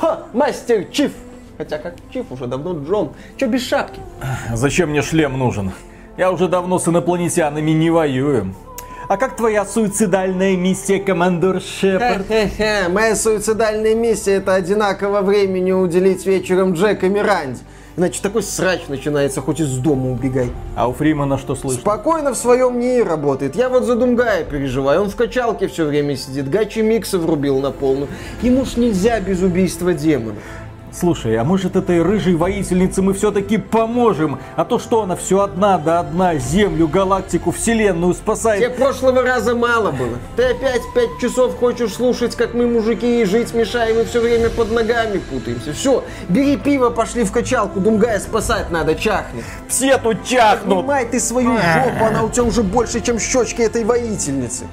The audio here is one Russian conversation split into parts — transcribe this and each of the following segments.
Ха, мастер Чиф. Хотя как Чиф уже давно Джон. Че без шапки? Зачем мне шлем нужен? Я уже давно с инопланетянами не воюю. А как твоя суицидальная миссия, командор Шепард? Моя суицидальная миссия это одинаково времени уделить вечером Джек и Миранде. Иначе такой срач начинается, хоть из дома убегай. А у Фримана что слышно? Спокойно в своем НИИ работает. Я вот за Думгая переживаю. Он в качалке все время сидит. Гачи Микса врубил на полную. Ему ж нельзя без убийства демонов. Слушай, а может этой рыжей воительнице мы все-таки поможем? А то что она все одна да одна Землю, галактику, Вселенную спасает? Тебе прошлого раза мало было. Ты опять пять часов хочешь слушать, как мы мужики и жить мешаем и все время под ногами путаемся. Все, бери пиво, пошли в качалку, Думгая спасать надо, чахнет. Все тут чахнут! Поднимай ты свою жопу, она у тебя уже больше, чем щечки этой воительницы.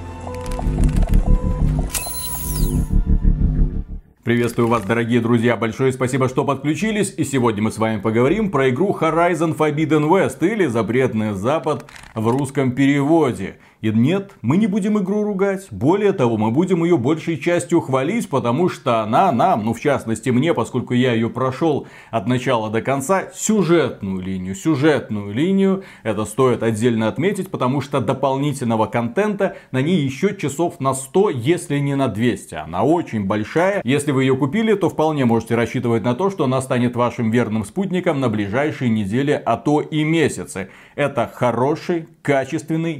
Приветствую вас, дорогие друзья, большое спасибо, что подключились. И сегодня мы с вами поговорим про игру Horizon Forbidden West или Запретный Запад в русском переводе. И нет, мы не будем игру ругать. Более того, мы будем ее большей частью хвалить, потому что она нам, ну в частности мне, поскольку я ее прошел от начала до конца, сюжетную линию, сюжетную линию, это стоит отдельно отметить, потому что дополнительного контента на ней еще часов на 100, если не на 200. Она очень большая. Если вы ее купили, то вполне можете рассчитывать на то, что она станет вашим верным спутником на ближайшие недели, а то и месяцы. Это хороший, качественный,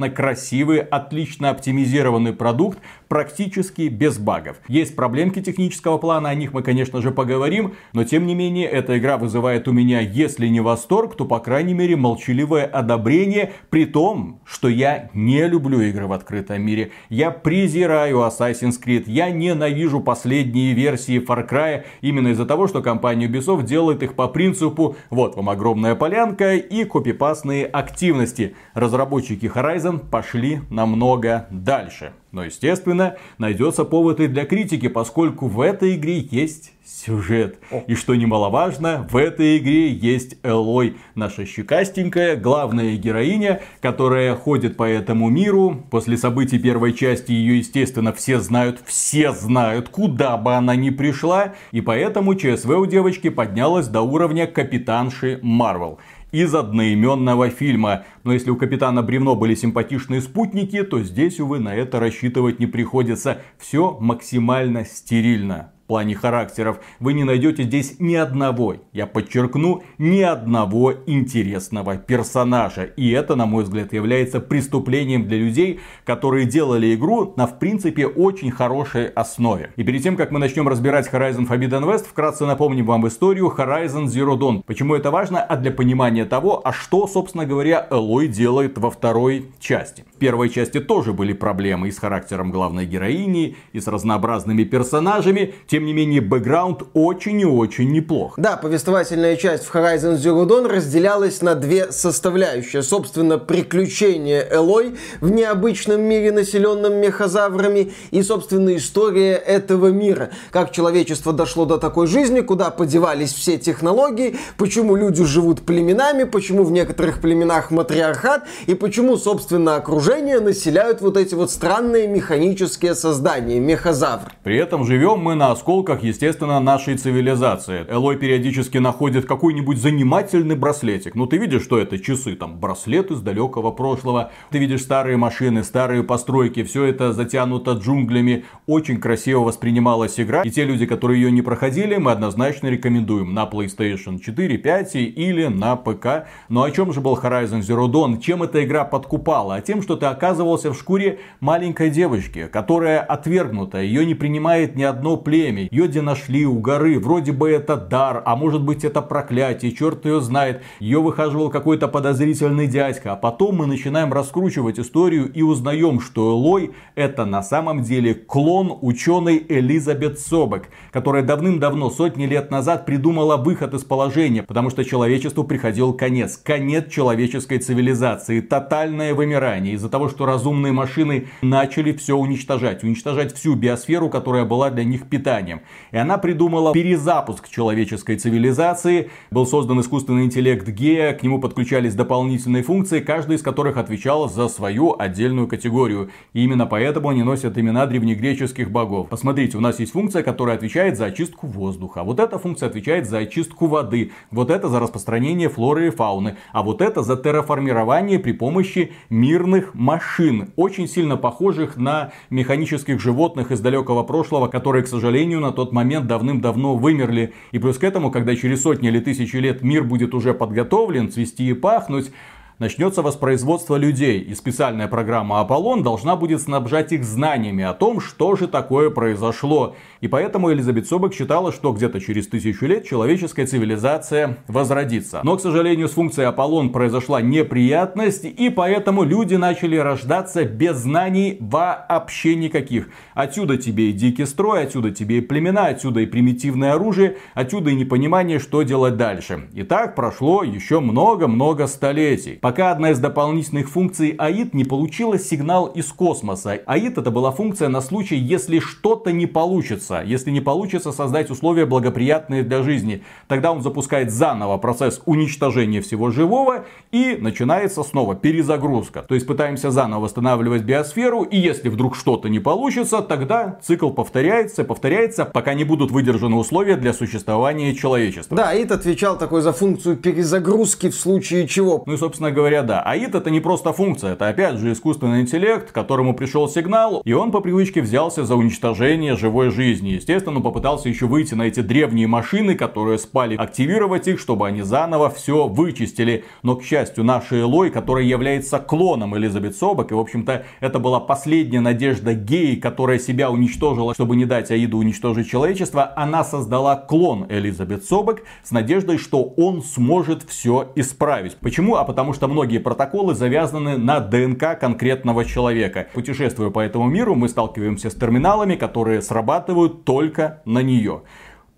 невероятно красивый, отлично оптимизированный продукт, практически без багов. Есть проблемки технического плана, о них мы, конечно же, поговорим, но тем не менее, эта игра вызывает у меня, если не восторг, то, по крайней мере, молчаливое одобрение, при том, что я не люблю игры в открытом мире. Я презираю Assassin's Creed, я ненавижу последние версии Far Cry, именно из-за того, что компания Ubisoft делает их по принципу, вот вам огромная полянка и копипастные активности. Разработчики Horizon пошли намного дальше. Но, естественно, найдется повод и для критики, поскольку в этой игре есть сюжет. И что немаловажно, в этой игре есть Элой, наша щекастенькая главная героиня, которая ходит по этому миру. После событий первой части ее, естественно, все знают, все знают, куда бы она ни пришла. И поэтому ЧСВ у девочки поднялась до уровня капитанши Марвел из одноименного фильма. Но если у Капитана Бревно были симпатичные спутники, то здесь, увы, на это рассчитывать не приходится. Все максимально стерильно плане характеров, вы не найдете здесь ни одного, я подчеркну, ни одного интересного персонажа. И это, на мой взгляд, является преступлением для людей, которые делали игру на, в принципе, очень хорошей основе. И перед тем, как мы начнем разбирать Horizon Forbidden West, вкратце напомним вам историю Horizon Zero Dawn. Почему это важно? А для понимания того, а что, собственно говоря, Элой делает во второй части. В первой части тоже были проблемы и с характером главной героини, и с разнообразными персонажами. Тем тем не менее, бэкграунд очень и очень неплох. Да, повествовательная часть в Horizon Zero Dawn разделялась на две составляющие. Собственно, приключения Элой в необычном мире, населенном мехозаврами, и, собственно, история этого мира. Как человечество дошло до такой жизни, куда подевались все технологии, почему люди живут племенами, почему в некоторых племенах матриархат, и почему, собственно, окружение населяют вот эти вот странные механические создания, мехозавры. При этом живем мы на осколках осколках, естественно, нашей цивилизации. Элой периодически находит какой-нибудь занимательный браслетик. Ну, ты видишь, что это часы, там, браслет из далекого прошлого. Ты видишь старые машины, старые постройки, все это затянуто джунглями. Очень красиво воспринималась игра. И те люди, которые ее не проходили, мы однозначно рекомендуем на PlayStation 4, 5 или на ПК. Но о чем же был Horizon Zero Dawn? Чем эта игра подкупала? А тем, что ты оказывался в шкуре маленькой девочки, которая отвергнута, ее не принимает ни одно племя камень. Йоди нашли у горы. Вроде бы это дар, а может быть это проклятие. Черт ее знает. Ее выхаживал какой-то подозрительный дядька. А потом мы начинаем раскручивать историю и узнаем, что Элой это на самом деле клон ученой Элизабет Собек, которая давным-давно, сотни лет назад придумала выход из положения, потому что человечеству приходил конец. Конец человеческой цивилизации. Тотальное вымирание из-за того, что разумные машины начали все уничтожать. Уничтожать всю биосферу, которая была для них питанием знаниям. И она придумала перезапуск человеческой цивилизации. Был создан искусственный интеллект Гея, к нему подключались дополнительные функции, каждая из которых отвечала за свою отдельную категорию. И именно поэтому они носят имена древнегреческих богов. Посмотрите, у нас есть функция, которая отвечает за очистку воздуха. Вот эта функция отвечает за очистку воды. Вот это за распространение флоры и фауны. А вот это за терраформирование при помощи мирных машин. Очень сильно похожих на механических животных из далекого прошлого, которые, к сожалению, на тот момент давным-давно вымерли. И плюс к этому, когда через сотни или тысячи лет мир будет уже подготовлен, цвести и пахнуть, начнется воспроизводство людей, и специальная программа Аполлон должна будет снабжать их знаниями о том, что же такое произошло. И поэтому Элизабет Собек считала, что где-то через тысячу лет человеческая цивилизация возродится. Но, к сожалению, с функцией Аполлон произошла неприятность, и поэтому люди начали рождаться без знаний вообще никаких. Отсюда тебе и дикий строй, отсюда тебе и племена, отсюда и примитивное оружие, отсюда и непонимание, что делать дальше. И так прошло еще много-много столетий пока одна из дополнительных функций АИД не получила сигнал из космоса. АИД это была функция на случай, если что-то не получится, если не получится создать условия благоприятные для жизни. Тогда он запускает заново процесс уничтожения всего живого и начинается снова перезагрузка. То есть пытаемся заново восстанавливать биосферу и если вдруг что-то не получится, тогда цикл повторяется, повторяется, пока не будут выдержаны условия для существования человечества. Да, АИД отвечал такой за функцию перезагрузки в случае чего. Ну и собственно говоря, да. АИД это не просто функция, это опять же искусственный интеллект, которому пришел сигнал, и он по привычке взялся за уничтожение живой жизни. Естественно, он попытался еще выйти на эти древние машины, которые спали, активировать их, чтобы они заново все вычистили. Но, к счастью, наша Элой, которая является клоном Элизабет Собак, и, в общем-то, это была последняя надежда геи, которая себя уничтожила, чтобы не дать Аиду уничтожить человечество, она создала клон Элизабет Собак с надеждой, что он сможет все исправить. Почему? А потому что многие протоколы завязаны на ДНК конкретного человека. Путешествуя по этому миру, мы сталкиваемся с терминалами, которые срабатывают только на нее.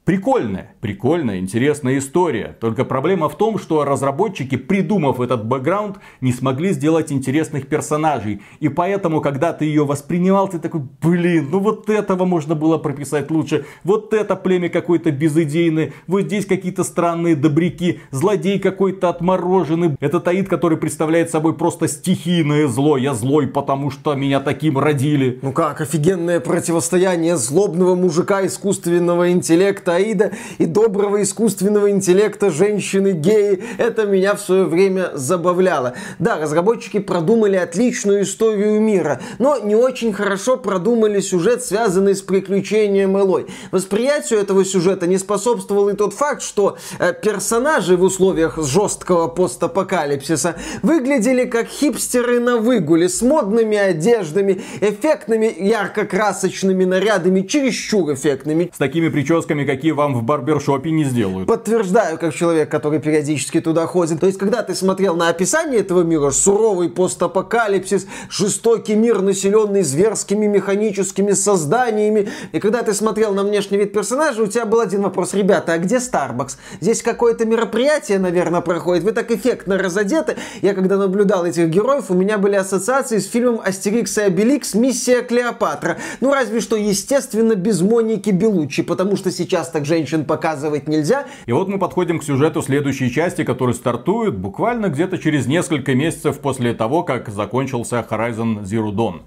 Прикольная, прикольная, интересная история. Только проблема в том, что разработчики, придумав этот бэкграунд, не смогли сделать интересных персонажей. И поэтому, когда ты ее воспринимал, ты такой, блин, ну вот этого можно было прописать лучше. Вот это племя какое-то безыдейное. Вот здесь какие-то странные добряки. Злодей какой-то отмороженный. Это Таид, который представляет собой просто стихийное зло. Я злой, потому что меня таким родили. Ну как, офигенное противостояние злобного мужика искусственного интеллекта Аида и доброго искусственного интеллекта женщины-геи. Это меня в свое время забавляло. Да, разработчики продумали отличную историю мира, но не очень хорошо продумали сюжет, связанный с приключением Элой. Восприятию этого сюжета не способствовал и тот факт, что э, персонажи в условиях жесткого постапокалипсиса выглядели как хипстеры на выгуле с модными одеждами, эффектными ярко-красочными нарядами, чересчур эффектными. С такими прическами, как какие вам в барбершопе не сделают. Подтверждаю, как человек, который периодически туда ходит. То есть, когда ты смотрел на описание этого мира, суровый постапокалипсис, жестокий мир, населенный зверскими механическими созданиями, и когда ты смотрел на внешний вид персонажа, у тебя был один вопрос. Ребята, а где Starbucks? Здесь какое-то мероприятие, наверное, проходит. Вы так эффектно разодеты. Я когда наблюдал этих героев, у меня были ассоциации с фильмом «Астерикс и Обеликс. Миссия Клеопатра». Ну, разве что, естественно, без Моники Белучи, потому что сейчас так женщин показывать нельзя. И вот мы подходим к сюжету следующей части, который стартует буквально где-то через несколько месяцев после того, как закончился Horizon Zero Dawn.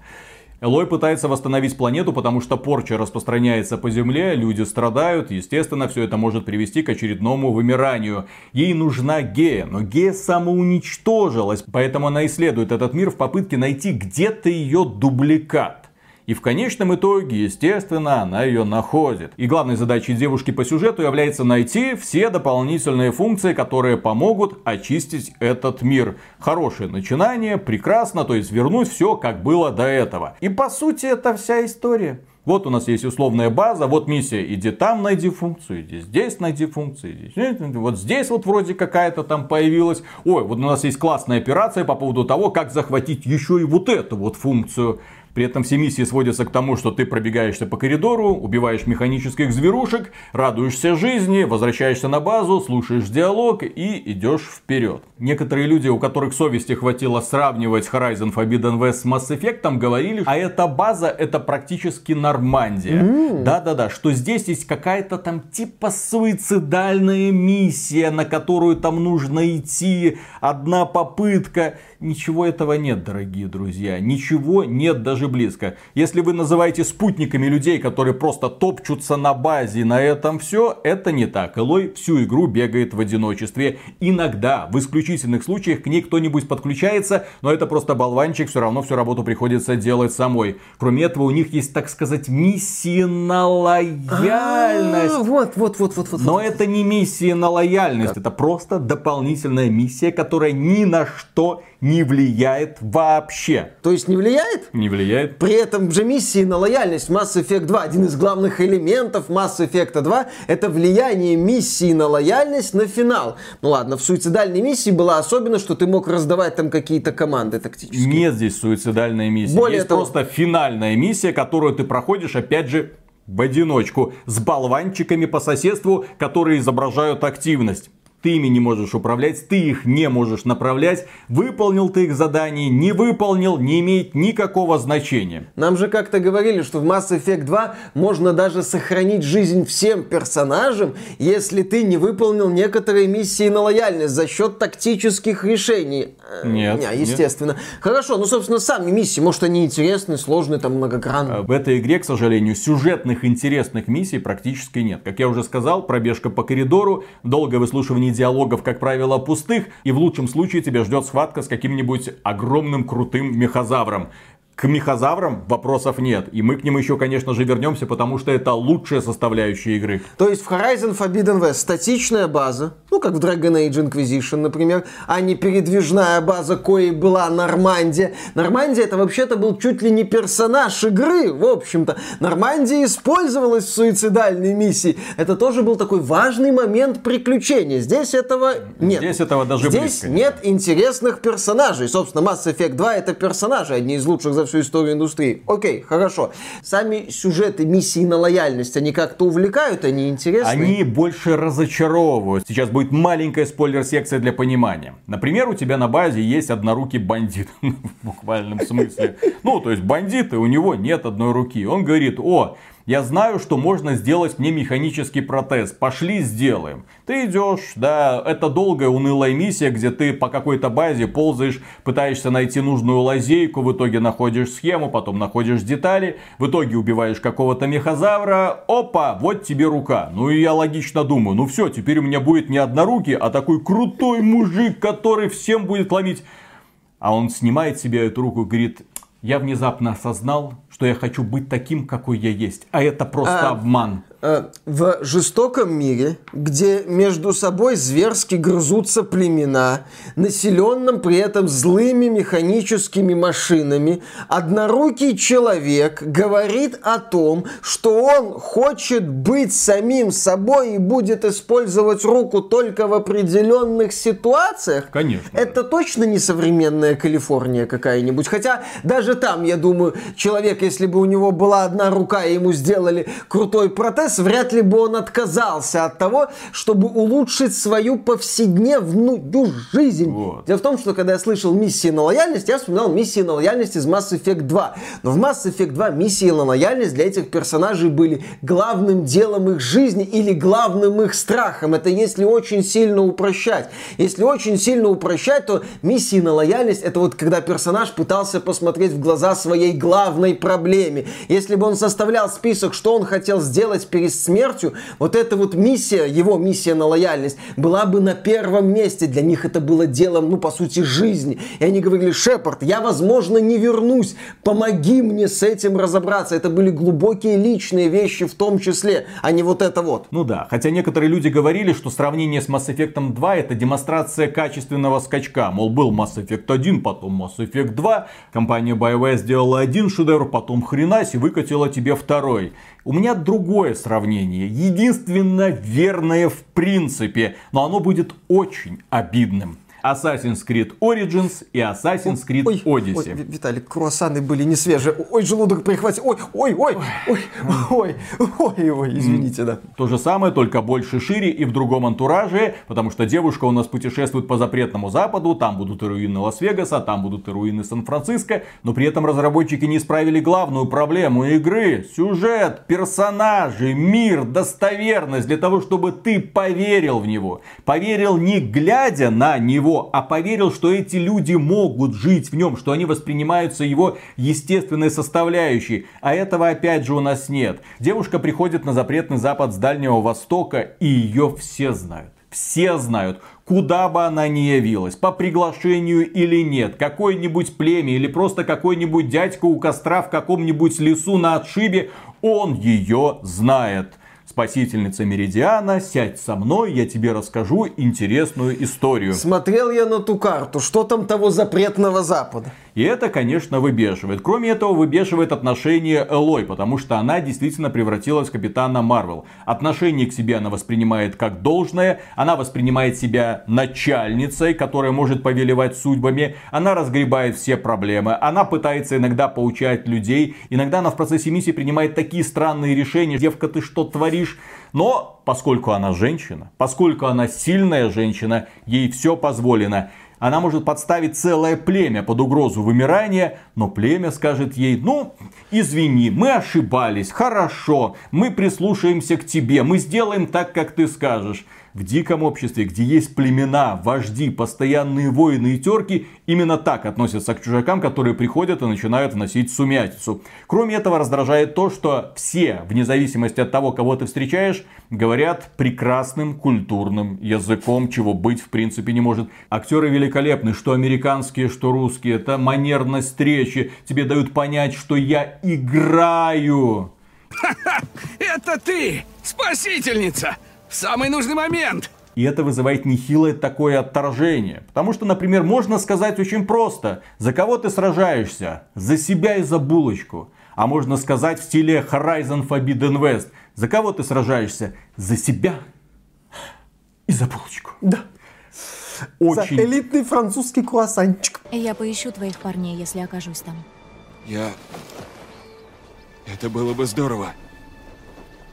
Элой пытается восстановить планету, потому что порча распространяется по Земле, люди страдают, естественно, все это может привести к очередному вымиранию. Ей нужна Гея, но Гея самоуничтожилась, поэтому она исследует этот мир в попытке найти где-то ее дубликат. И в конечном итоге, естественно, она ее находит. И главной задачей девушки по сюжету является найти все дополнительные функции, которые помогут очистить этот мир. Хорошее начинание, прекрасно, то есть вернуть все, как было до этого. И по сути это вся история. Вот у нас есть условная база, вот миссия, иди там найди функцию, иди здесь найди функцию, иди здесь, вот здесь вот вроде какая-то там появилась. Ой, вот у нас есть классная операция по поводу того, как захватить еще и вот эту вот функцию. При этом все миссии сводятся к тому, что ты пробегаешься по коридору, убиваешь механических зверушек, радуешься жизни, возвращаешься на базу, слушаешь диалог и идешь вперед. Некоторые люди, у которых совести хватило сравнивать Horizon Forbidden West с Mass Effect, говорили, а эта база это практически Нормандия. Да-да-да, что здесь есть какая-то там типа суицидальная миссия, на которую там нужно идти, одна попытка. Ничего этого нет, дорогие друзья. Ничего нет даже близко. Если вы называете спутниками людей, которые просто топчутся на базе, на этом все, это не так. Элой всю игру бегает в одиночестве. Иногда, в исключительных случаях, к ней кто-нибудь подключается, но это просто болванчик, все равно всю работу приходится делать самой. Кроме этого, у них есть, так сказать, миссия на лояльность. А, вот, вот, вот, вот, вот. Но это не миссия на лояльность, это просто дополнительная миссия, которая ни на что не влияет вообще. То есть не влияет? Не влияет. При этом же миссии на лояльность Mass Effect 2, один из главных элементов Mass Effect 2, это влияние миссии на лояльность на финал. Ну ладно, в суицидальной миссии было особенно, что ты мог раздавать там какие-то команды тактические. Нет здесь суицидальной миссии. Более Есть того... просто финальная миссия, которую ты проходишь, опять же, в одиночку, с болванчиками по соседству, которые изображают активность ты ими не можешь управлять, ты их не можешь направлять, выполнил ты их задание, не выполнил, не имеет никакого значения. Нам же как-то говорили, что в Mass Effect 2 можно даже сохранить жизнь всем персонажам, если ты не выполнил некоторые миссии на лояльность за счет тактических решений. Э, нет. Не, естественно. Нет. Хорошо, ну, собственно, сами миссии, может, они интересные, сложные, там, многогранные. В этой игре, к сожалению, сюжетных интересных миссий практически нет. Как я уже сказал, пробежка по коридору, долгое выслушивание диалогов, как правило, пустых, и в лучшем случае тебя ждет схватка с каким-нибудь огромным крутым мехозавром. К мехозаврам вопросов нет. И мы к ним еще, конечно же, вернемся, потому что это лучшая составляющая игры. То есть в Horizon Forbidden West статичная база, ну как в Dragon Age Inquisition, например, а не передвижная база, коей была Нормандия. Нормандия это вообще-то был чуть ли не персонаж игры, в общем-то. Нормандия использовалась в суицидальной миссии. Это тоже был такой важный момент приключения. Здесь этого нет. Здесь этого даже Здесь близко нет интересных персонажей. Собственно, Mass Effect 2 это персонажи, одни из лучших за всю историю индустрии. Окей, хорошо. Сами сюжеты миссии на лояльность, они как-то увлекают, они интересны? Они больше разочаровывают. Сейчас будет маленькая спойлер-секция для понимания. Например, у тебя на базе есть однорукий бандит. В буквальном смысле. Ну, то есть бандит, и у него нет одной руки. Он говорит, о, я знаю, что можно сделать мне механический протез. Пошли сделаем. Ты идешь, да, это долгая унылая миссия, где ты по какой-то базе ползаешь, пытаешься найти нужную лазейку, в итоге находишь схему, потом находишь детали, в итоге убиваешь какого-то мехозавра, опа, вот тебе рука. Ну и я логично думаю, ну все, теперь у меня будет не однорукий, а такой крутой мужик, который всем будет ломить. А он снимает себе эту руку и говорит, я внезапно осознал, что я хочу быть таким, какой я есть. А это просто а, обман. Э, в жестоком мире, где между собой зверски грызутся племена, населенном при этом злыми механическими машинами, однорукий человек говорит о том, что он хочет быть самим собой и будет использовать руку только в определенных ситуациях. Конечно. Это точно не современная Калифорния какая-нибудь. Хотя даже там, я думаю, человек, если бы у него была одна рука и ему сделали крутой протез, вряд ли бы он отказался от того, чтобы улучшить свою повседневную жизнь. Вот. Дело в том, что когда я слышал миссии на лояльность, я вспоминал миссии на лояльность из Mass Effect 2. Но в Mass Effect 2 миссии на лояльность для этих персонажей были главным делом их жизни или главным их страхом. Это если очень сильно упрощать. Если очень сильно упрощать, то миссии на лояльность это вот когда персонаж пытался посмотреть в глаза своей главной проблеме. Если бы он составлял список, что он хотел сделать перед смертью, вот эта вот миссия, его миссия на лояльность, была бы на первом месте. Для них это было делом, ну, по сути, жизни. И они говорили, Шепард, я, возможно, не вернусь, помоги мне с этим разобраться. Это были глубокие личные вещи в том числе, а не вот это вот. Ну да, хотя некоторые люди говорили, что сравнение с Mass Effect 2 это демонстрация качественного скачка. Мол, был Mass Effect 1, потом Mass Effect 2, компания BioWare сделала один шедевр, потом хренась и выкатила тебе второй. У меня другое сравнение, единственно верное в принципе, но оно будет очень обидным. Assassin's Creed Origins и Assassin's Creed ой, Odyssey. Ой, Виталик, круассаны были не свежие. Ой, желудок прихватил. Ой, ой, ой, ой, ой, ой, ой, извините, да. То же самое, только больше шире и в другом антураже, потому что девушка у нас путешествует по запретному западу, там будут и руины Лас-Вегаса, там будут и руины Сан-Франциско, но при этом разработчики не исправили главную проблему игры. Сюжет, персонажи, мир, достоверность для того, чтобы ты поверил в него. Поверил не глядя на него, а поверил, что эти люди могут жить в нем, что они воспринимаются его естественной составляющей. А этого опять же у нас нет. Девушка приходит на запретный запад с Дальнего Востока, и ее все знают. Все знают, куда бы она ни явилась, по приглашению или нет, какое-нибудь племя или просто какой-нибудь дядька у костра в каком-нибудь лесу на отшибе, он ее знает. Спасительница Меридиана, сядь со мной, я тебе расскажу интересную историю. Смотрел я на ту карту, что там того запретного запада? И это, конечно, выбешивает. Кроме этого, выбешивает отношение Элой, потому что она действительно превратилась в капитана Марвел. Отношение к себе она воспринимает как должное, она воспринимает себя начальницей, которая может повелевать судьбами, она разгребает все проблемы, она пытается иногда поучать людей, иногда она в процессе миссии принимает такие странные решения, девка, ты что творишь? Но поскольку она женщина, поскольку она сильная женщина, ей все позволено. Она может подставить целое племя под угрозу вымирания, но племя скажет ей, ну, извини, мы ошибались, хорошо, мы прислушаемся к тебе, мы сделаем так, как ты скажешь. В диком обществе, где есть племена, вожди, постоянные воины и терки, именно так относятся к чужакам, которые приходят и начинают вносить сумятицу. Кроме этого, раздражает то, что все, вне зависимости от того, кого ты встречаешь, говорят прекрасным культурным языком, чего быть в принципе не может. Актеры великолепны, что американские, что русские. Это манерность встречи. Тебе дают понять, что я играю. Это ты, спасительница! В самый нужный момент! И это вызывает нехилое такое отторжение. Потому что, например, можно сказать очень просто. За кого ты сражаешься? За себя и за булочку. А можно сказать в стиле Horizon Forbidden West. За кого ты сражаешься? За себя и за булочку. Да. Очень. За элитный французский круассанчик. Я поищу твоих парней, если окажусь там. Я... Это было бы здорово.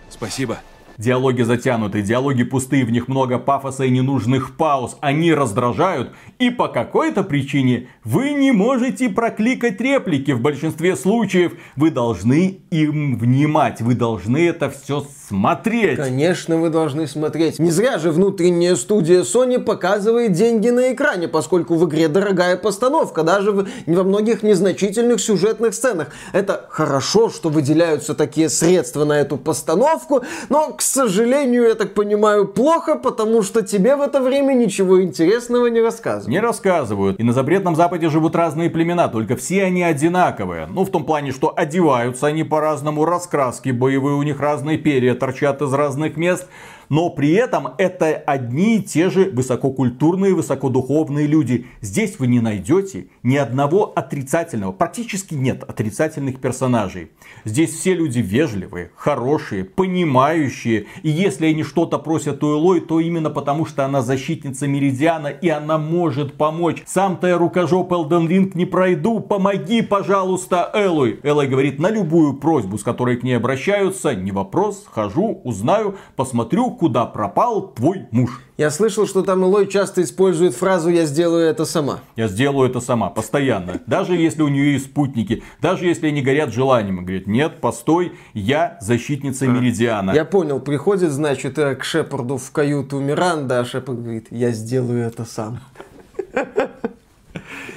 Спасибо. Диалоги затянуты, диалоги пустые, в них много пафоса и ненужных пауз. Они раздражают, и по какой-то причине вы не можете прокликать реплики. В большинстве случаев вы должны им внимать, вы должны это все смотреть. Конечно, вы должны смотреть. Не зря же внутренняя студия Sony показывает деньги на экране, поскольку в игре дорогая постановка, даже в, во многих незначительных сюжетных сценах. Это хорошо, что выделяются такие средства на эту постановку, но, к сожалению, я так понимаю, плохо, потому что тебе в это время ничего интересного не рассказывают. Не рассказывают. И на запретном западе живут разные племена, только все они одинаковые. Ну, в том плане, что одеваются они по-разному, раскраски боевые у них разные, перья торчат из разных мест но при этом это одни и те же высококультурные, высокодуховные люди. Здесь вы не найдете ни одного отрицательного, практически нет отрицательных персонажей. Здесь все люди вежливые, хорошие, понимающие. И если они что-то просят у Элой, то именно потому, что она защитница Меридиана и она может помочь. Сам-то я рукожоп Элден Ринг не пройду, помоги, пожалуйста, Элой. Элой говорит на любую просьбу, с которой к ней обращаются, не вопрос, хожу, узнаю, посмотрю, куда пропал твой муж. Я слышал, что там Илой часто использует фразу «я сделаю это сама». Я сделаю это сама, постоянно. Даже если у нее есть спутники, даже если они горят желанием. Говорит, нет, постой, я защитница Меридиана. Я понял, приходит, значит, э, к Шепарду в каюту Миранда, а Шепард говорит, я сделаю это сам.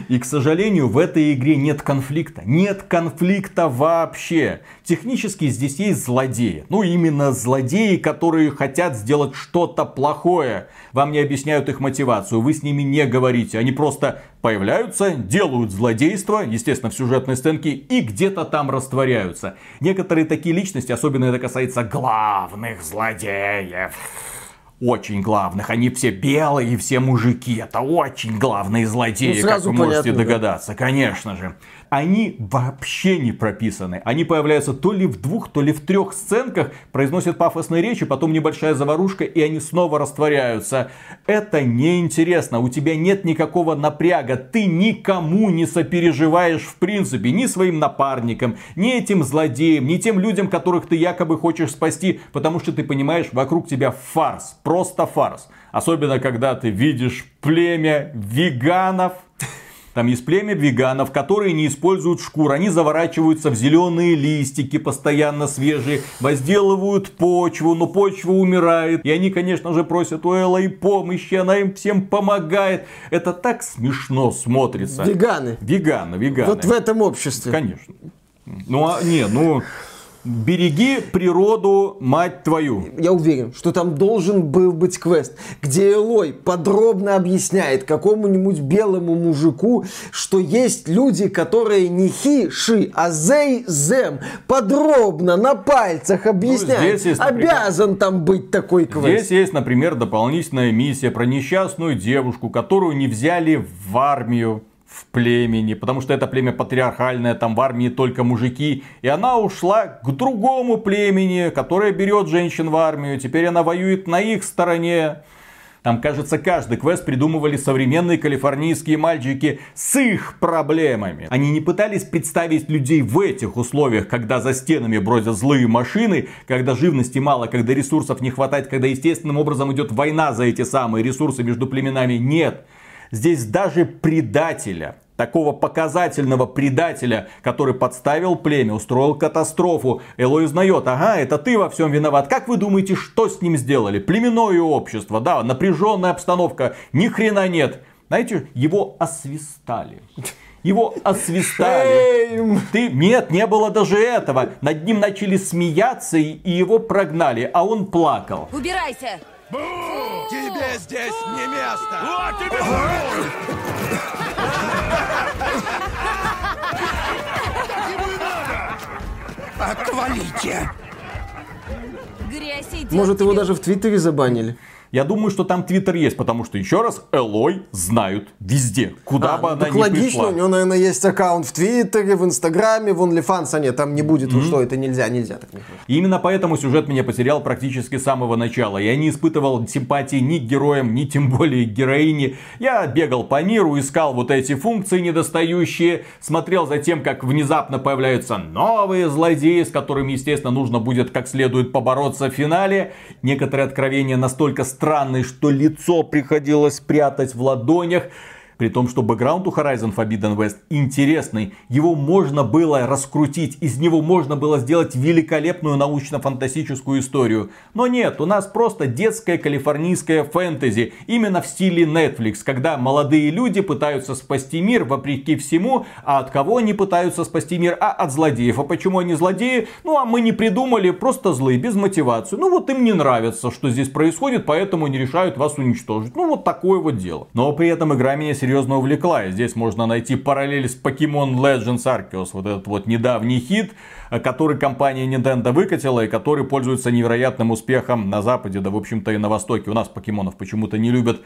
И, к сожалению, в этой игре нет конфликта. Нет конфликта вообще. Технически здесь есть злодеи. Ну, именно злодеи, которые хотят сделать что-то плохое. Вам не объясняют их мотивацию, вы с ними не говорите. Они просто появляются, делают злодейство, естественно, в сюжетной сценке, и где-то там растворяются. Некоторые такие личности, особенно это касается главных злодеев, очень главных. Они все белые, все мужики. Это очень главные злодеи, ну, как вы можете понятно, догадаться, да. конечно же. Они вообще не прописаны. Они появляются то ли в двух, то ли в трех сценках, произносят пафосные речи, потом небольшая заварушка, и они снова растворяются. Это неинтересно, у тебя нет никакого напряга, ты никому не сопереживаешь в принципе, ни своим напарникам, ни этим злодеям, ни тем людям, которых ты якобы хочешь спасти, потому что ты понимаешь, вокруг тебя фарс, просто фарс. Особенно, когда ты видишь племя веганов, там есть племя веганов, которые не используют шкур. Они заворачиваются в зеленые листики, постоянно свежие, возделывают почву, но почва умирает. И они, конечно же, просят у Эллы помощи, она им всем помогает. Это так смешно смотрится. Веганы. Веганы, веганы. Вот в этом обществе. Конечно. Ну, а, не, ну, Береги природу, мать твою. Я уверен, что там должен был быть квест, где Элой подробно объясняет какому-нибудь белому мужику, что есть люди, которые не хи, ши, а зей, зем. Подробно на пальцах объясняет. Ну, здесь есть, например, Обязан там быть такой квест. Здесь есть, например, дополнительная миссия про несчастную девушку, которую не взяли в армию в племени, потому что это племя патриархальное, там в армии только мужики. И она ушла к другому племени, которое берет женщин в армию. Теперь она воюет на их стороне. Там, кажется, каждый квест придумывали современные калифорнийские мальчики с их проблемами. Они не пытались представить людей в этих условиях, когда за стенами бродят злые машины, когда живности мало, когда ресурсов не хватает, когда естественным образом идет война за эти самые ресурсы между племенами. Нет. Здесь даже предателя, такого показательного предателя, который подставил племя, устроил катастрофу. Элой узнает, ага, это ты во всем виноват. Как вы думаете, что с ним сделали? Племенное общество, да, напряженная обстановка, ни хрена нет. Знаете, его освистали. Его освистали. Ты... Нет, не было даже этого. Над ним начали смеяться и его прогнали, а он плакал. Убирайся! Тебе здесь не место! Вот тебе Отвалите! Грязь идет Может, его тебе. даже в Твиттере забанили. Я думаю, что там Твиттер есть, потому что, еще раз, Элой знают везде. Куда А, бы она так ни логично, пришла. у него, наверное, есть аккаунт в Твиттере, в Инстаграме, в OnlyFans, а нет, там не будет, вы что, это нельзя, нельзя так не. И именно поэтому сюжет меня потерял практически с самого начала. Я не испытывал симпатии ни к героям, ни тем более к героине. Я бегал по миру, искал вот эти функции недостающие, смотрел за тем, как внезапно появляются новые злодеи, с которыми, естественно, нужно будет как следует побороться в финале. Некоторые откровения настолько странные, что лицо приходилось прятать в ладонях. При том, что бэкграунд у Horizon Forbidden West интересный, его можно было раскрутить, из него можно было сделать великолепную научно-фантастическую историю. Но нет, у нас просто детская калифорнийская фэнтези, именно в стиле Netflix, когда молодые люди пытаются спасти мир вопреки всему, а от кого они пытаются спасти мир? А от злодеев. А почему они злодеи? Ну, а мы не придумали, просто злые, без мотивации. Ну, вот им не нравится, что здесь происходит, поэтому они решают вас уничтожить. Ну, вот такое вот дело. Но при этом игра меня серьезно увлекла. И здесь можно найти параллель с Pokemon Legends Arceus. Вот этот вот недавний хит, э, который компания Nintendo выкатила и который пользуется невероятным успехом на Западе, да в общем-то и на Востоке. У нас покемонов почему-то не любят.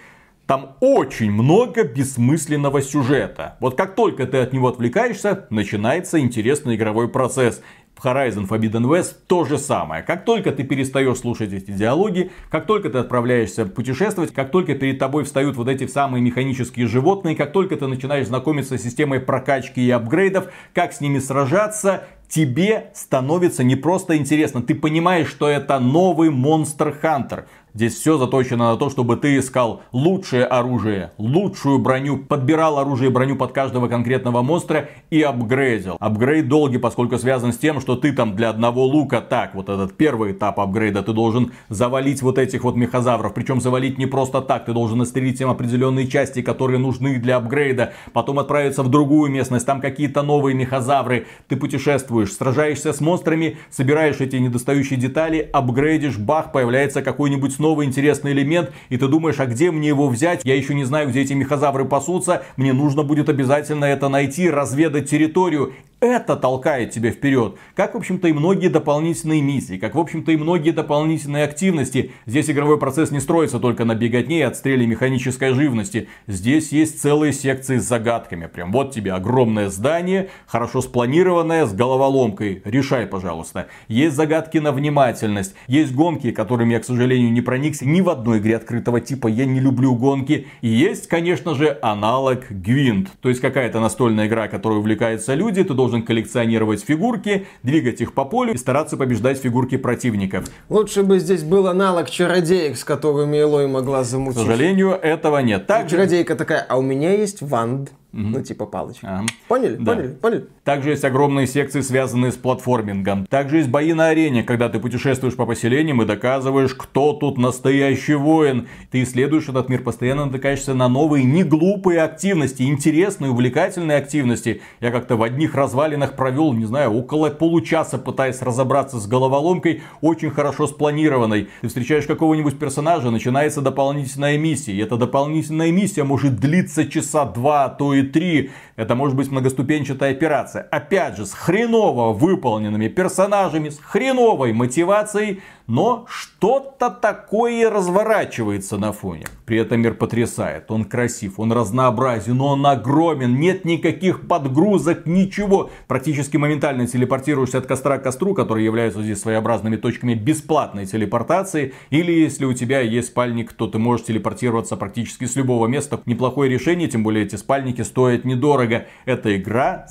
Там очень много бессмысленного сюжета. Вот как только ты от него отвлекаешься, начинается интересный игровой процесс. Horizon Forbidden West то же самое. Как только ты перестаешь слушать эти диалоги, как только ты отправляешься путешествовать, как только перед тобой встают вот эти самые механические животные, как только ты начинаешь знакомиться с системой прокачки и апгрейдов, как с ними сражаться, тебе становится не просто интересно. Ты понимаешь, что это новый Monster Hunter. Здесь все заточено на то, чтобы ты искал лучшее оружие, лучшую броню, подбирал оружие и броню под каждого конкретного монстра и апгрейдил. Апгрейд долгий, поскольку связан с тем, что ты там для одного лука, так, вот этот первый этап апгрейда, ты должен завалить вот этих вот мехозавров. Причем завалить не просто так, ты должен настрелить им определенные части, которые нужны для апгрейда. Потом отправиться в другую местность, там какие-то новые мехозавры. Ты путешествуешь, сражаешься с монстрами, собираешь эти недостающие детали, апгрейдишь, бах, появляется какой-нибудь новый интересный элемент, и ты думаешь, а где мне его взять? Я еще не знаю, где эти мехозавры пасутся, мне нужно будет обязательно это найти, разведать территорию. Это толкает тебя вперед. Как, в общем-то, и многие дополнительные миссии, как, в общем-то, и многие дополнительные активности. Здесь игровой процесс не строится только на беготне и отстреле механической живности. Здесь есть целые секции с загадками. Прям вот тебе огромное здание, хорошо спланированное, с головоломкой. Решай, пожалуйста. Есть загадки на внимательность. Есть гонки, которыми я, к сожалению, не проникся ни в одной игре открытого типа. Я не люблю гонки. И есть, конечно же, аналог Гвинт. То есть какая-то настольная игра, которой увлекаются люди. Ты должен должен коллекционировать фигурки, двигать их по полю и стараться побеждать фигурки противников. Лучше бы здесь был аналог чародеек, с которыми Элой могла К замутить. сожалению, этого нет. Также, Чародейка такая, а у меня есть ванд. Ну, типа палочка. Ага. Поняли? Да. Поняли? Поняли? Также есть огромные секции, связанные с платформингом. Также есть бои на арене, когда ты путешествуешь по поселениям и доказываешь, кто тут настоящий воин. Ты исследуешь этот мир, постоянно натыкаешься на новые, не глупые активности, интересные, увлекательные активности. Я как-то в одних развалинах провел, не знаю, около получаса, пытаясь разобраться с головоломкой, очень хорошо спланированной. Ты встречаешь какого-нибудь персонажа, начинается дополнительная миссия. И эта дополнительная миссия может длиться часа два, а то и три. Это может быть многоступенчатая операция. Опять же, с хреново выполненными персонажами, с хреновой мотивацией, но что-то такое разворачивается на фоне. При этом мир потрясает, он красив, он разнообразен, но он огромен, нет никаких подгрузок, ничего. Практически моментально телепортируешься от костра к костру, которые являются здесь своеобразными точками бесплатной телепортации. Или если у тебя есть спальник, то ты можешь телепортироваться практически с любого места. Неплохое решение, тем более эти спальники стоят недорого. Это игра,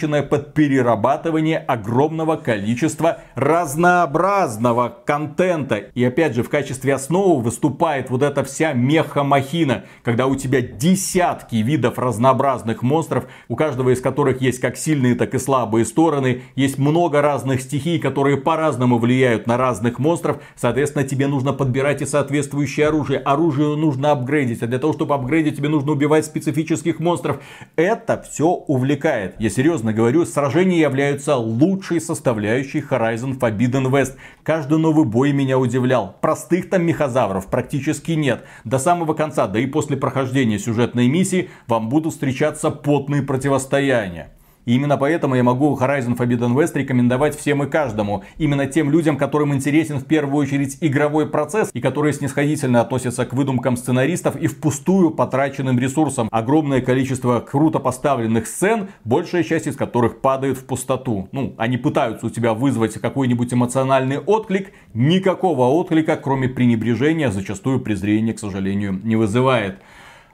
заточенная под перерабатывание огромного количества разнообразного контента. И опять же, в качестве основы выступает вот эта вся меха-махина, когда у тебя десятки видов разнообразных монстров, у каждого из которых есть как сильные, так и слабые стороны, есть много разных стихий, которые по-разному влияют на разных монстров, соответственно, тебе нужно подбирать и соответствующее оружие. Оружие нужно апгрейдить, а для того, чтобы апгрейдить, тебе нужно убивать специфических монстров. Это все увлекает. Я серьезно говорю, сражения являются лучшей составляющей Horizon Forbidden West. Каждый новый бой меня удивлял. Простых там мехозавров практически нет. До самого конца, да и после прохождения сюжетной миссии, вам будут встречаться потные противостояния. И именно поэтому я могу Horizon Forbidden West рекомендовать всем и каждому. Именно тем людям, которым интересен в первую очередь игровой процесс и которые снисходительно относятся к выдумкам сценаристов и впустую потраченным ресурсам. Огромное количество круто поставленных сцен, большая часть из которых падает в пустоту. Ну, они пытаются у тебя вызвать какой-нибудь эмоциональный отклик. Никакого отклика, кроме пренебрежения, зачастую презрения, к сожалению, не вызывает.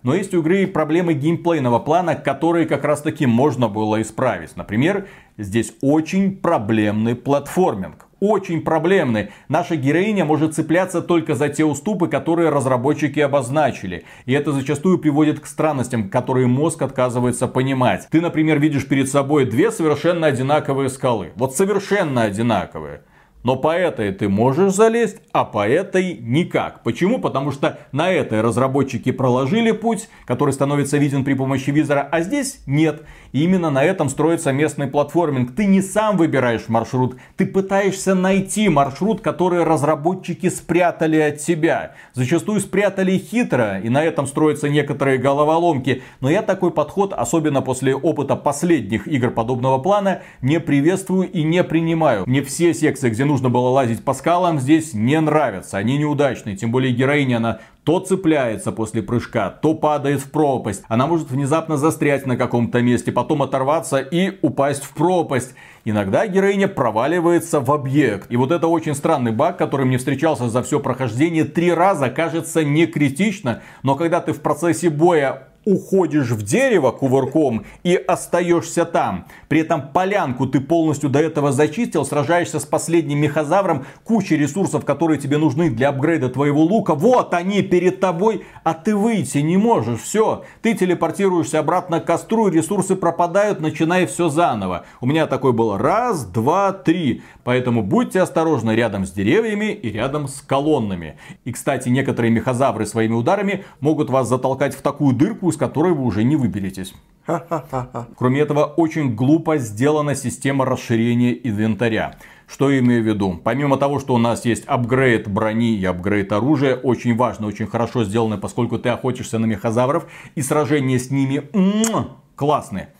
Но есть у игры проблемы геймплейного плана, которые как раз таки можно было исправить. Например, здесь очень проблемный платформинг. Очень проблемный. Наша героиня может цепляться только за те уступы, которые разработчики обозначили. И это зачастую приводит к странностям, которые мозг отказывается понимать. Ты, например, видишь перед собой две совершенно одинаковые скалы. Вот совершенно одинаковые. Но по этой ты можешь залезть, а по этой никак. Почему? Потому что на этой разработчики проложили путь, который становится виден при помощи визора, а здесь нет. И именно на этом строится местный платформинг. Ты не сам выбираешь маршрут, ты пытаешься найти маршрут, который разработчики спрятали от себя. Зачастую спрятали хитро, и на этом строятся некоторые головоломки. Но я такой подход, особенно после опыта последних игр подобного плана, не приветствую и не принимаю. Мне все секции, где нужно было лазить по скалам, здесь не нравятся. Они неудачные. Тем более героиня, она то цепляется после прыжка, то падает в пропасть. Она может внезапно застрять на каком-то месте, потом оторваться и упасть в пропасть. Иногда героиня проваливается в объект. И вот это очень странный баг, который мне встречался за все прохождение три раза, кажется не критично. Но когда ты в процессе боя уходишь в дерево кувырком и остаешься там. При этом полянку ты полностью до этого зачистил, сражаешься с последним мехозавром, куча ресурсов, которые тебе нужны для апгрейда твоего лука. Вот они перед тобой, а ты выйти не можешь. Все, ты телепортируешься обратно к костру, ресурсы пропадают, начинай все заново. У меня такой был раз, два, три. Поэтому будьте осторожны рядом с деревьями и рядом с колоннами. И, кстати, некоторые мехозавры своими ударами могут вас затолкать в такую дырку, из которой вы уже не выберетесь. Кроме этого, очень глупо сделана система расширения инвентаря. Что я имею в виду? Помимо того, что у нас есть апгрейд брони и апгрейд оружия, очень важно, очень хорошо сделано, поскольку ты охотишься на мехозавров, и сражения с ними классные.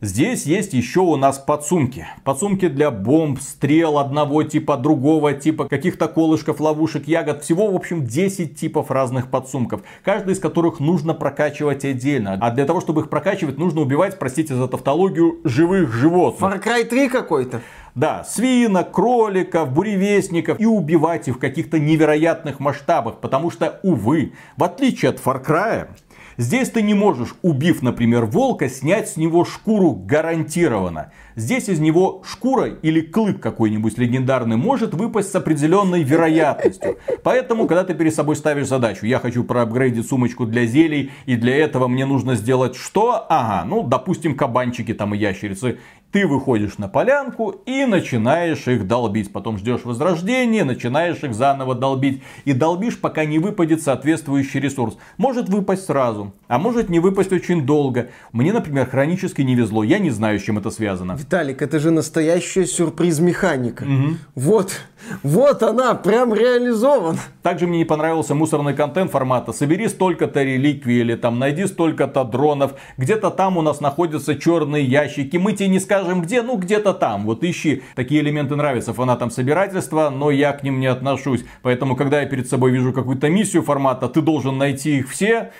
Здесь есть еще у нас подсумки. Подсумки для бомб, стрел одного типа, другого типа, каких-то колышков, ловушек, ягод. Всего, в общем, 10 типов разных подсумков. Каждый из которых нужно прокачивать отдельно. А для того, чтобы их прокачивать, нужно убивать, простите за тавтологию, живых животных. Far Cry 3 какой-то. Да, свинок, кроликов, буревестников и убивать их в каких-то невероятных масштабах. Потому что, увы, в отличие от Far Cry, Здесь ты не можешь, убив, например, волка, снять с него шкуру гарантированно. Здесь из него шкура или клык какой-нибудь легендарный может выпасть с определенной вероятностью. Поэтому, когда ты перед собой ставишь задачу, я хочу проапгрейдить сумочку для зелий, и для этого мне нужно сделать что? Ага, ну, допустим, кабанчики там и ящерицы. Ты выходишь на полянку и начинаешь их долбить. Потом ждешь возрождения, начинаешь их заново долбить. И долбишь, пока не выпадет соответствующий ресурс. Может выпасть сразу, а может не выпасть очень долго. Мне, например, хронически не везло. Я не знаю, с чем это связано. Виталик, это же настоящая сюрприз-механика. Угу. Вот, вот она, прям реализована. Также мне не понравился мусорный контент формата «Собери столько-то реликвий» или там «Найди столько-то дронов». Где-то там у нас находятся черные ящики. Мы тебе не скажем где, ну где-то там. Вот ищи. Такие элементы нравятся фанатам собирательства, но я к ним не отношусь. Поэтому, когда я перед собой вижу какую-то миссию формата «Ты должен найти их все»,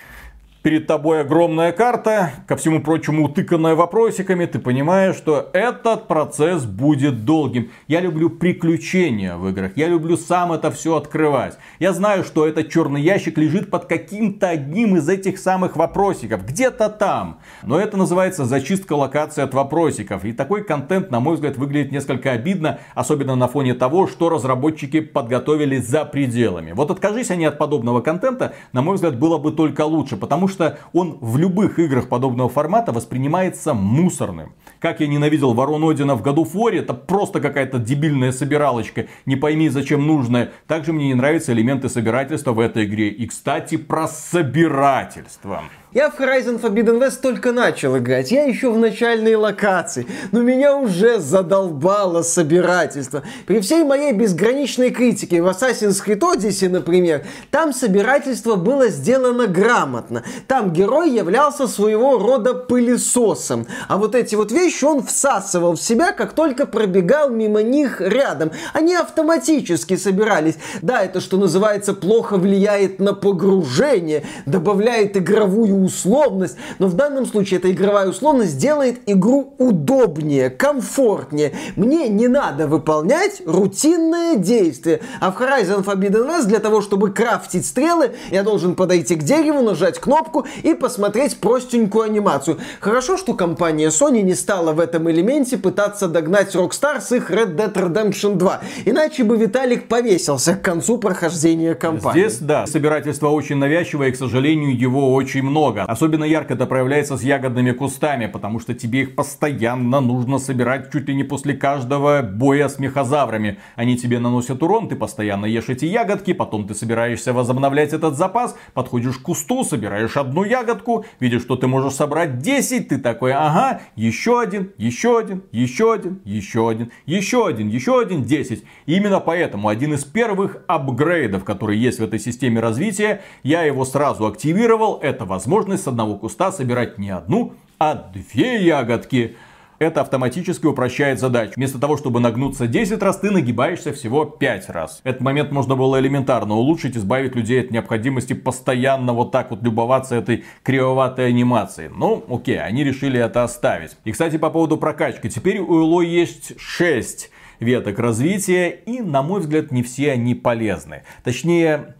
перед тобой огромная карта, ко всему прочему утыканная вопросиками, ты понимаешь, что этот процесс будет долгим. Я люблю приключения в играх, я люблю сам это все открывать. Я знаю, что этот черный ящик лежит под каким-то одним из этих самых вопросиков, где-то там. Но это называется зачистка локации от вопросиков. И такой контент, на мой взгляд, выглядит несколько обидно, особенно на фоне того, что разработчики подготовили за пределами. Вот откажись они от подобного контента, на мой взгляд, было бы только лучше, потому что он в любых играх подобного формата воспринимается мусорным. Как я ненавидел Ворон Одина в году Форе, это просто какая-то дебильная собиралочка, не пойми зачем нужная. Также мне не нравятся элементы собирательства в этой игре. И, кстати, про собирательство. Я в Horizon Forbidden West только начал играть, я еще в начальной локации, но меня уже задолбало собирательство. При всей моей безграничной критике в Assassin's Creed Odyssey, например, там собирательство было сделано грамотно. Там герой являлся своего рода пылесосом, а вот эти вот вещи он всасывал в себя, как только пробегал мимо них рядом. Они автоматически собирались. Да, это что называется плохо влияет на погружение, добавляет игровую условность, но в данном случае эта игровая условность делает игру удобнее, комфортнее. Мне не надо выполнять рутинное действие. А в Horizon Forbidden West для того, чтобы крафтить стрелы, я должен подойти к дереву, нажать кнопку и посмотреть простенькую анимацию. Хорошо, что компания Sony не стала в этом элементе пытаться догнать Rockstar с их Red Dead Redemption 2. Иначе бы Виталик повесился к концу прохождения кампании. Здесь, да, собирательство очень навязчивое, и, к сожалению, его очень много много. Особенно ярко это проявляется с ягодными кустами, потому что тебе их постоянно нужно собирать чуть ли не после каждого боя с мехозаврами. Они тебе наносят урон, ты постоянно ешь эти ягодки, потом ты собираешься возобновлять этот запас, подходишь к кусту, собираешь одну ягодку, видишь, что ты можешь собрать 10, ты такой, ага, еще один, еще один, еще один, еще один, еще один, еще один, 10. И именно поэтому один из первых апгрейдов, которые есть в этой системе развития, я его сразу активировал, это возможность возможность с одного куста собирать не одну, а две ягодки. Это автоматически упрощает задачу. Вместо того, чтобы нагнуться 10 раз, ты нагибаешься всего 5 раз. Этот момент можно было элементарно улучшить, избавить людей от необходимости постоянно вот так вот любоваться этой кривоватой анимацией. Ну, окей, они решили это оставить. И, кстати, по поводу прокачки. Теперь у Эло есть 6 веток развития, и, на мой взгляд, не все они полезны. Точнее,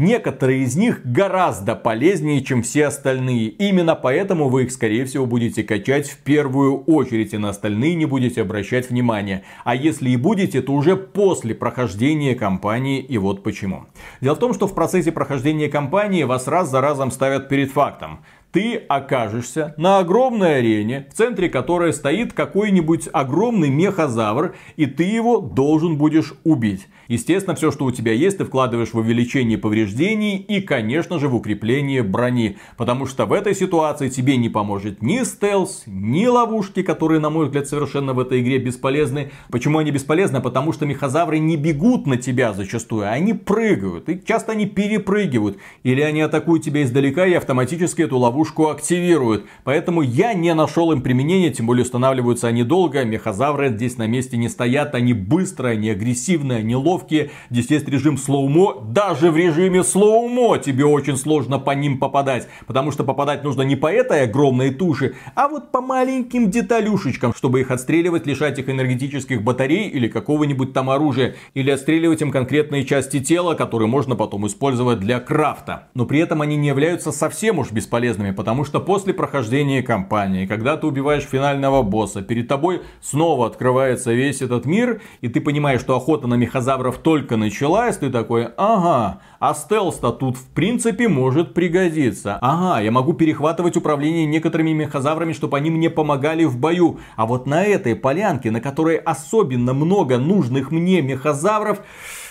Некоторые из них гораздо полезнее, чем все остальные. Именно поэтому вы их, скорее всего, будете качать в первую очередь, и на остальные не будете обращать внимания. А если и будете, то уже после прохождения кампании, и вот почему. Дело в том, что в процессе прохождения кампании вас раз за разом ставят перед фактом ты окажешься на огромной арене, в центре которой стоит какой-нибудь огромный мехозавр, и ты его должен будешь убить. Естественно, все, что у тебя есть, ты вкладываешь в увеличение повреждений и, конечно же, в укрепление брони. Потому что в этой ситуации тебе не поможет ни стелс, ни ловушки, которые, на мой взгляд, совершенно в этой игре бесполезны. Почему они бесполезны? Потому что мехозавры не бегут на тебя зачастую, а они прыгают. И часто они перепрыгивают. Или они атакуют тебя издалека и автоматически эту ловушку ловушку активируют. Поэтому я не нашел им применения, тем более устанавливаются они долго. Мехозавры здесь на месте не стоят, они быстрые, они агрессивные, они ловкие. Здесь есть режим slow-mo. Даже в режиме slow-mo тебе очень сложно по ним попадать. Потому что попадать нужно не по этой огромной туше, а вот по маленьким деталюшечкам, чтобы их отстреливать, лишать их энергетических батарей или какого-нибудь там оружия. Или отстреливать им конкретные части тела, которые можно потом использовать для крафта. Но при этом они не являются совсем уж бесполезными, потому что после прохождения кампании, когда ты убиваешь финального босса, перед тобой снова открывается весь этот мир, и ты понимаешь, что охота на мехозавров только началась, ты такой, ага, а стелс-то тут в принципе может пригодиться. Ага, я могу перехватывать управление некоторыми мехозаврами, чтобы они мне помогали в бою. А вот на этой полянке, на которой особенно много нужных мне мехозавров,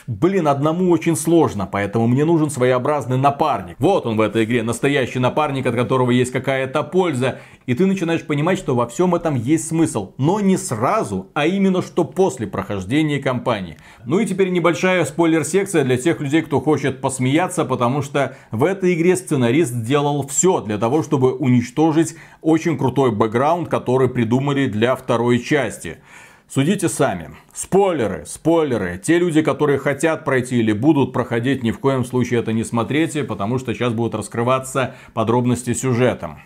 блин, одному очень сложно, поэтому мне нужен своеобразный напарник. Вот он в этой игре, настоящий напарник, от которого есть какая-то польза. И ты начинаешь понимать, что во всем этом есть смысл. Но не сразу, а именно что после прохождения кампании. Ну и теперь небольшая спойлер-секция для тех людей, кто хочет посмеяться, потому что в этой игре сценарист сделал все для того, чтобы уничтожить очень крутой бэкграунд, который придумали для второй части. Судите сами. Спойлеры, спойлеры. Те люди, которые хотят пройти или будут проходить, ни в коем случае это не смотрите, потому что сейчас будут раскрываться подробности сюжета.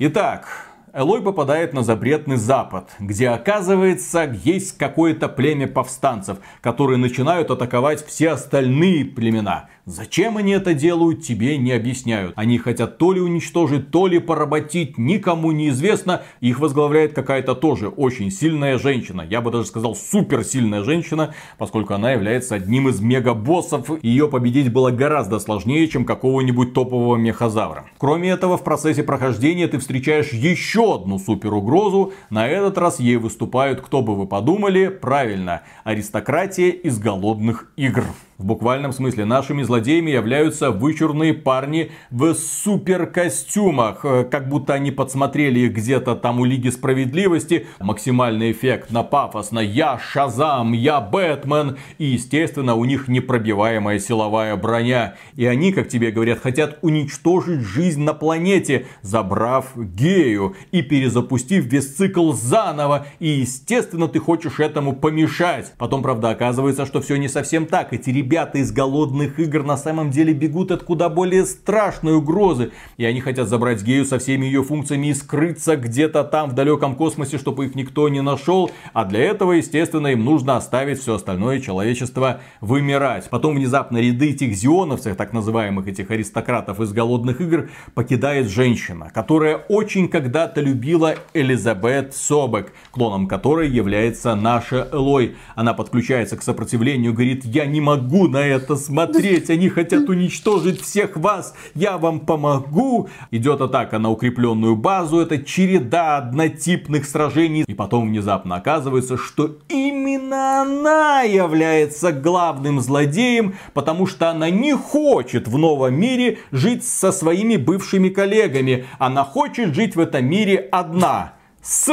Итак, Элой попадает на запретный запад, где оказывается есть какое-то племя повстанцев, которые начинают атаковать все остальные племена. Зачем они это делают, тебе не объясняют. Они хотят то ли уничтожить, то ли поработить, никому не известно. Их возглавляет какая-то тоже очень сильная женщина. Я бы даже сказал суперсильная женщина, поскольку она является одним из мегабоссов. Ее победить было гораздо сложнее, чем какого-нибудь топового мехозавра. Кроме этого, в процессе прохождения ты встречаешь еще одну супер угрозу. На этот раз ей выступают, кто бы вы подумали, правильно, аристократия из голодных игр. В буквальном смысле нашими злодеями являются вычурные парни в супер костюмах, э, как будто они подсмотрели их где-то там у Лиги Справедливости. Максимальный эффект на пафосно «Я Шазам», «Я Бэтмен» и, естественно, у них непробиваемая силовая броня. И они, как тебе говорят, хотят уничтожить жизнь на планете, забрав гею и перезапустив весь цикл заново. И, естественно, ты хочешь этому помешать. Потом, правда, оказывается, что все не совсем так. Эти ребята из голодных игр на самом деле бегут от куда более страшной угрозы. И они хотят забрать Гею со всеми ее функциями и скрыться где-то там в далеком космосе, чтобы их никто не нашел. А для этого, естественно, им нужно оставить все остальное человечество вымирать. Потом внезапно ряды этих зионовцев, так называемых этих аристократов из голодных игр, покидает женщина, которая очень когда-то любила Элизабет Собек, клоном которой является наша Элой. Она подключается к сопротивлению, говорит, я не могу могу на это смотреть. Они хотят уничтожить всех вас. Я вам помогу. Идет атака на укрепленную базу. Это череда однотипных сражений. И потом внезапно оказывается, что именно она является главным злодеем, потому что она не хочет в новом мире жить со своими бывшими коллегами. Она хочет жить в этом мире одна. С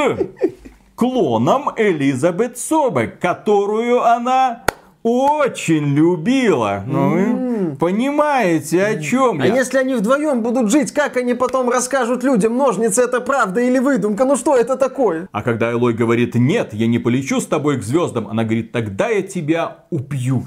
клоном Элизабет Собек, которую она очень любила. Ну, вы понимаете, о чем А я? если они вдвоем будут жить, как они потом расскажут людям, ножницы это правда или выдумка? Ну что это такое? А когда Элой говорит, нет, я не полечу с тобой к звездам, она говорит, тогда я тебя убью.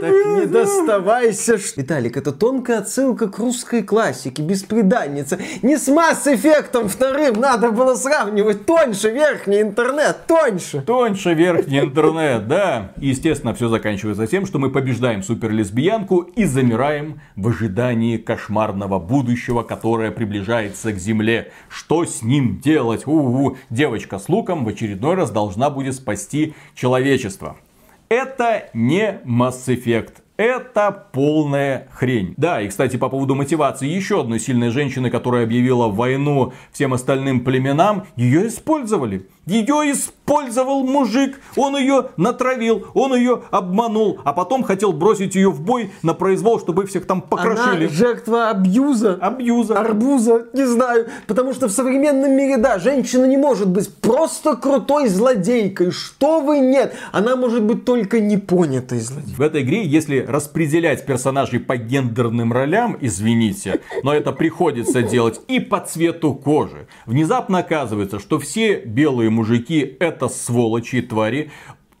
Так не доставайся. Виталик, это тонкая отсылка к русской классике, беспреданница. Не с масс-эффектом вторым надо было сравнивать. Тоньше верхний интернет, тоньше. Тоньше верхний интернет, да. И, естественно, все заканчивается тем, что мы побеждаем суперлесбиянку и замираем в ожидании кошмарного будущего, которое приближается к Земле. Что с ним делать? У-у-у. Девочка с луком в очередной раз должна будет спасти человечество. Это не Mass Effect. Это полная хрень. Да, и, кстати, по поводу мотивации еще одной сильной женщины, которая объявила войну всем остальным племенам, ее использовали. Ее использовал мужик, он ее натравил, он ее обманул, а потом хотел бросить ее в бой на произвол, чтобы всех там покрошили. Она жертва абьюза. Абьюза. Арбуза, не знаю. Потому что в современном мире, да, женщина не может быть просто крутой злодейкой. Что вы, нет. Она может быть только непонятой злодейкой. В этой игре, если распределять персонажей по гендерным ролям, извините, но это приходится делать и по цвету кожи, внезапно оказывается, что все белые мужики это сволочи и твари.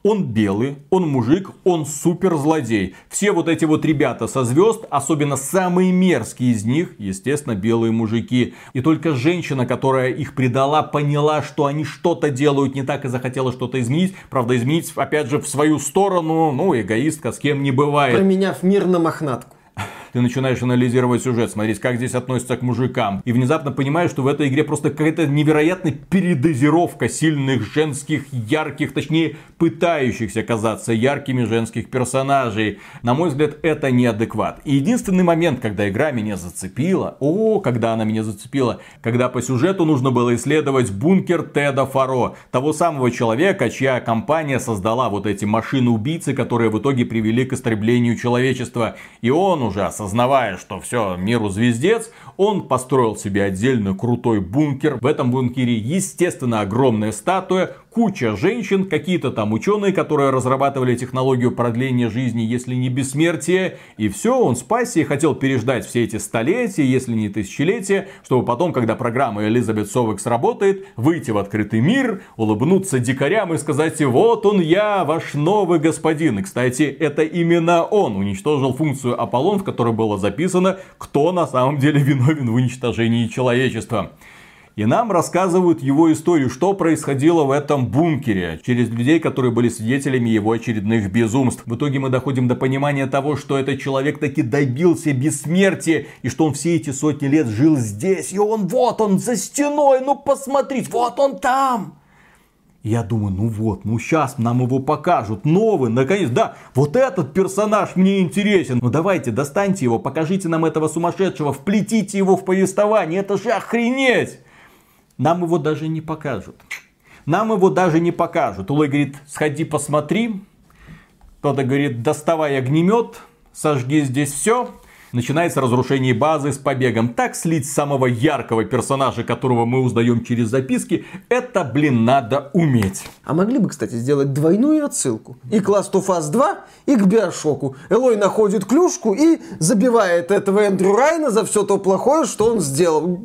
Он белый, он мужик, он супер злодей. Все вот эти вот ребята со звезд, особенно самые мерзкие из них, естественно, белые мужики. И только женщина, которая их предала, поняла, что они что-то делают не так и захотела что-то изменить. Правда, изменить, опять же, в свою сторону, ну, эгоистка с кем не бывает. Променяв мир на мохнатку ты начинаешь анализировать сюжет, смотреть, как здесь относятся к мужикам. И внезапно понимаешь, что в этой игре просто какая-то невероятная передозировка сильных женских, ярких, точнее, пытающихся казаться яркими женских персонажей. На мой взгляд, это неадекват. И единственный момент, когда игра меня зацепила, о, когда она меня зацепила, когда по сюжету нужно было исследовать бункер Теда Фаро, того самого человека, чья компания создала вот эти машины-убийцы, которые в итоге привели к истреблению человечества. И он уже осознал осознавая, что все, миру звездец, он построил себе отдельно крутой бункер. В этом бункере, естественно, огромная статуя, куча женщин, какие-то там ученые, которые разрабатывали технологию продления жизни, если не бессмертия. И все, он спасся и хотел переждать все эти столетия, если не тысячелетия, чтобы потом, когда программа Элизабет Совек сработает, выйти в открытый мир, улыбнуться дикарям и сказать, вот он я, ваш новый господин. И, кстати, это именно он уничтожил функцию Аполлон, в которой было записано, кто на самом деле виновен в уничтожении человечества. И нам рассказывают его историю, что происходило в этом бункере, через людей, которые были свидетелями его очередных безумств. В итоге мы доходим до понимания того, что этот человек таки добился бессмертия, и что он все эти сотни лет жил здесь, и он вот он за стеной, ну посмотрите, вот он там. Я думаю, ну вот, ну сейчас нам его покажут. Новый, наконец, да, вот этот персонаж мне интересен. Ну давайте, достаньте его, покажите нам этого сумасшедшего, вплетите его в повествование, это же охренеть. Нам его даже не покажут. Нам его даже не покажут. Улой говорит, сходи посмотри. Кто-то говорит, доставай огнемет, сожги здесь все. Начинается разрушение базы с побегом. Так слить самого яркого персонажа, которого мы узнаем через записки, это, блин, надо уметь. А могли бы, кстати, сделать двойную отсылку. И к Last of Us 2, и к Биошоку. Элой находит клюшку и забивает этого Эндрю Райна за все то плохое, что он сделал.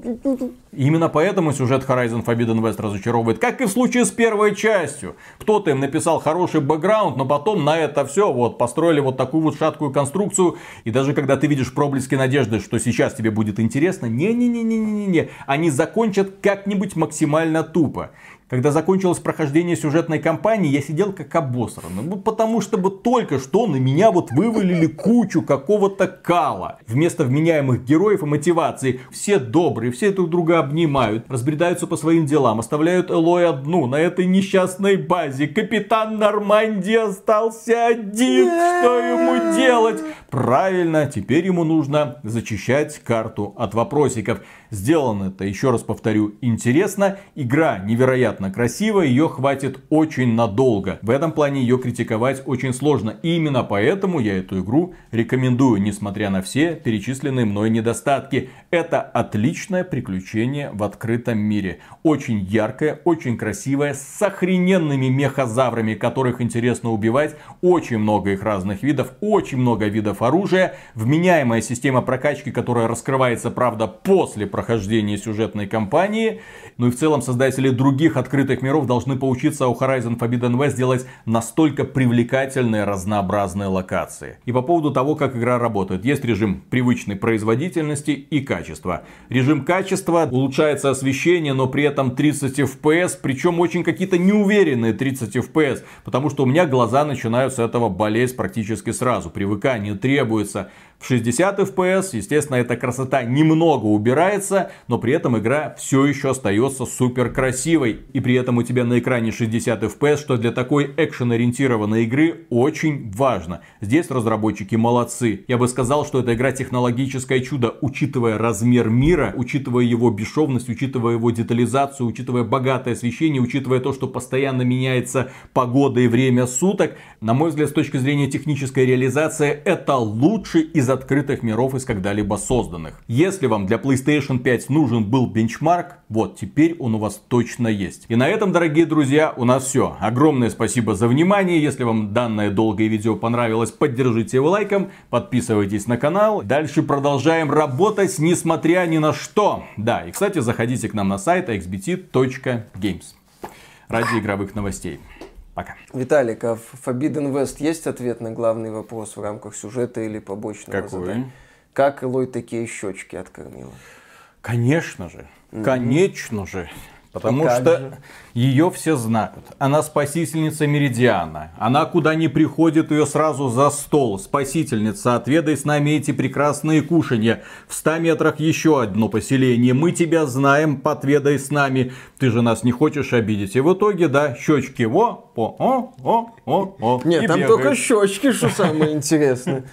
Именно поэтому сюжет Horizon Forbidden West разочаровывает, как и в случае с первой частью. Кто-то им написал хороший бэкграунд, но потом на это все вот построили вот такую вот шаткую конструкцию. И даже когда ты видишь проблески надежды, что сейчас тебе будет интересно, не-не-не-не-не-не, они закончат как-нибудь максимально тупо. Когда закончилось прохождение сюжетной кампании, я сидел как обосранный. Ну, потому что вот только что на меня вот вывалили кучу какого-то кала. Вместо вменяемых героев и мотивации. Все добрые, все друг друга обнимают, разбредаются по своим делам, оставляют Элой одну на этой несчастной базе. Капитан Нормандии остался один. Что ему делать? Правильно, теперь ему нужно зачищать карту от вопросиков. Сделано это, еще раз повторю, интересно. Игра невероятно красивая, ее хватит очень надолго. В этом плане ее критиковать очень сложно. И именно поэтому я эту игру рекомендую, несмотря на все перечисленные мной недостатки. Это отличное приключение в открытом мире. Очень яркое, очень красивое, с охрененными мехозаврами, которых интересно убивать. Очень много их разных видов, очень много видов оружия. Вменяемая система прокачки, которая раскрывается, правда, после прохождения сюжетной кампании. Ну и в целом создатели других открытых миров должны поучиться у Horizon Forbidden West делать настолько привлекательные разнообразные локации. И по поводу того, как игра работает. Есть режим привычной производительности и качества. Режим качества улучшается освещение, но при этом 30 FPS, причем очень какие-то неуверенные 30 FPS, потому что у меня глаза начинают с этого болеть практически сразу. Привыкание требуется. В 60 FPS, естественно, эта красота немного убирается, но при этом игра все еще остается супер красивой. и при этом у тебя на экране 60 FPS, что для такой экшен-ориентированной игры очень важно. Здесь разработчики молодцы. Я бы сказал, что эта игра технологическое чудо, учитывая размер мира, учитывая его бесшовность, учитывая его детализацию, учитывая богатое освещение, учитывая то, что постоянно меняется погода и время суток. На мой взгляд, с точки зрения технической реализации, это лучший из открытых миров из когда-либо созданных. Если вам для PlayStation 5 нужен был бенчмарк, вот теперь он у вас точно есть. И на этом, дорогие друзья, у нас все. Огромное спасибо за внимание. Если вам данное долгое видео понравилось, поддержите его лайком, подписывайтесь на канал. Дальше продолжаем работать, несмотря ни на что. Да, и, кстати, заходите к нам на сайт xbt.games ради игровых новостей. Пока. Виталик, а в Forbidden West есть ответ на главный вопрос в рамках сюжета или побочного Какой? задания? Как Элой такие щечки откормила? Конечно же, конечно же. Потому А что же? ее все знают. Она спасительница Меридиана. Она куда ни приходит, ее сразу за стол. Спасительница, отведай с нами эти прекрасные кушанья. В 100 метрах еще одно поселение. Мы тебя знаем, подведай с нами. Ты же нас не хочешь обидеть. И в итоге, да, щечки во, о, о, о, о, о. Нет, там бегает. только щечки, что самое интересное.